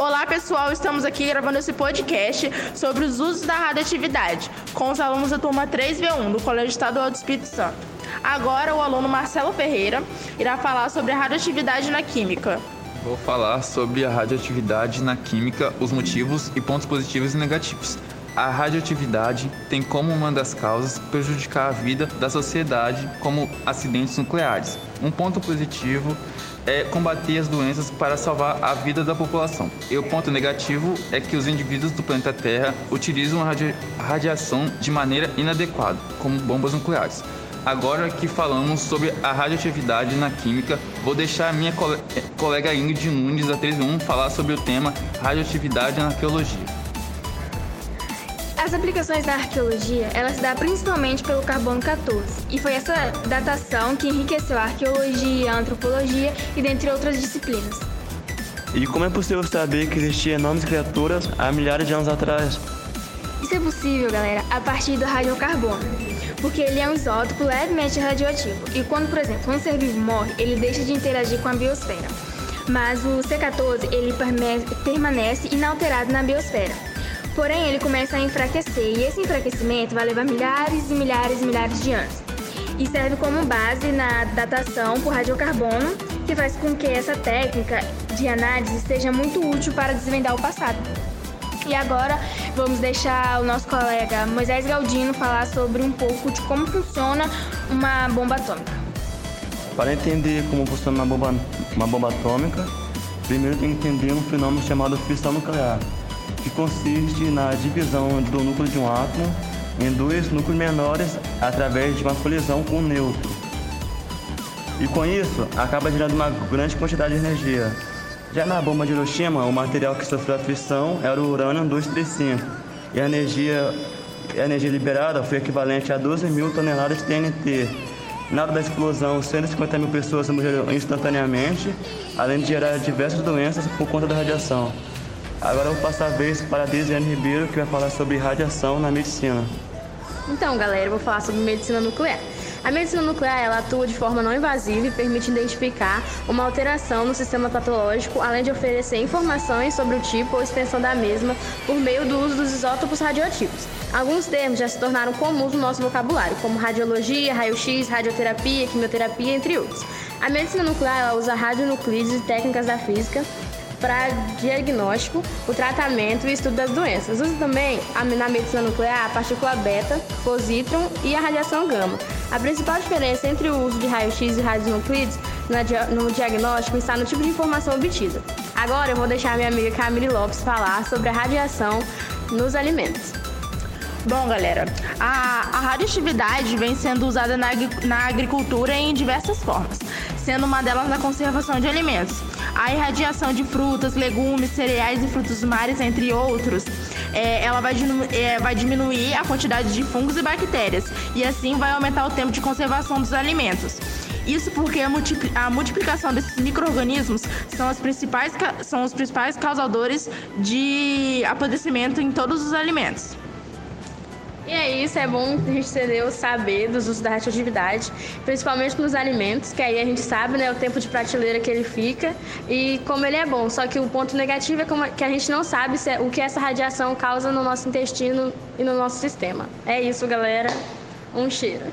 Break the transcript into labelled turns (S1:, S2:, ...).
S1: Olá, pessoal, estamos aqui gravando esse podcast sobre os usos da radioatividade com os alunos da turma 3V1 do Colégio Estadual do Espírito Santo. Agora, o aluno Marcelo Ferreira irá falar sobre a radioatividade na química.
S2: Vou falar sobre a radioatividade na química, os motivos e pontos positivos e negativos. A radioatividade tem como uma das causas prejudicar a vida da sociedade, como acidentes nucleares. Um ponto positivo é combater as doenças para salvar a vida da população. E o ponto negativo é que os indivíduos do planeta Terra utilizam a radiação de maneira inadequada, como bombas nucleares. Agora que falamos sobre a radioatividade na química, vou deixar a minha colega Ingrid Nunes, da 31, falar sobre o tema radioatividade na arqueologia.
S3: As aplicações da arqueologia, ela se dá principalmente pelo carbono 14, e foi essa datação que enriqueceu a arqueologia, a antropologia e dentre outras disciplinas.
S4: E como é possível saber que existiam enormes criaturas há milhares de anos atrás?
S3: Isso é possível, galera, a partir do radiocarbono, porque ele é um isótopo levemente radioativo, e quando, por exemplo, um ser vivo morre, ele deixa de interagir com a biosfera. Mas o C14, ele permanece inalterado na biosfera. Porém, ele começa a enfraquecer e esse enfraquecimento vai levar milhares e milhares e milhares de anos. E serve como base na datação por radiocarbono, que faz com que essa técnica de análise seja muito útil para desvendar o passado. E agora vamos deixar o nosso colega Moisés Galdino falar sobre um pouco de como funciona uma bomba atômica.
S4: Para entender como funciona uma bomba, uma bomba atômica, primeiro tem que entender um fenômeno chamado fissão nuclear que consiste na divisão do núcleo de um átomo em dois núcleos menores através de uma colisão com um neutro. E com isso, acaba gerando uma grande quantidade de energia. Já na bomba de Hiroshima, o material que sofreu a fissão era o urânio 235, e a energia, a energia liberada foi equivalente a 12 mil toneladas de TNT. Na hora da explosão, 150 mil pessoas morreram instantaneamente, além de gerar diversas doenças por conta da radiação. Agora eu vou passar a vez para a Desiane Ribeiro, que vai falar sobre radiação na medicina.
S5: Então, galera, eu vou falar sobre medicina nuclear. A medicina nuclear ela atua de forma não invasiva e permite identificar uma alteração no sistema patológico, além de oferecer informações sobre o tipo ou extensão da mesma por meio do uso dos isótopos radioativos. Alguns termos já se tornaram comuns no nosso vocabulário, como radiologia, raio-x, radioterapia, quimioterapia, entre outros. A medicina nuclear ela usa radionuclides e técnicas da física para diagnóstico, o tratamento e estudo das doenças. Usa também na medicina nuclear a partícula beta, positron e a radiação gama. A principal diferença entre o uso de raio-x e radionuclides no diagnóstico está no tipo de informação obtida. Agora eu vou deixar minha amiga Camille Lopes falar sobre a radiação nos alimentos.
S1: Bom, galera, a, a radioatividade vem sendo usada na, na agricultura em diversas formas, sendo uma delas na conservação de alimentos. A irradiação de frutas, legumes, cereais e frutos do mares, entre outros, é, ela vai, é, vai diminuir a quantidade de fungos e bactérias e assim vai aumentar o tempo de conservação dos alimentos. Isso porque a multiplicação desses micro-organismos são, são os principais causadores de apodrecimento em todos os alimentos.
S5: E é isso, é bom a gente entender saber dos usos da radioatividade, principalmente nos alimentos, que aí a gente sabe né, o tempo de prateleira que ele fica e como ele é bom. Só que o ponto negativo é que a gente não sabe é, o que essa radiação causa no nosso intestino e no nosso sistema. É isso, galera. Um cheiro.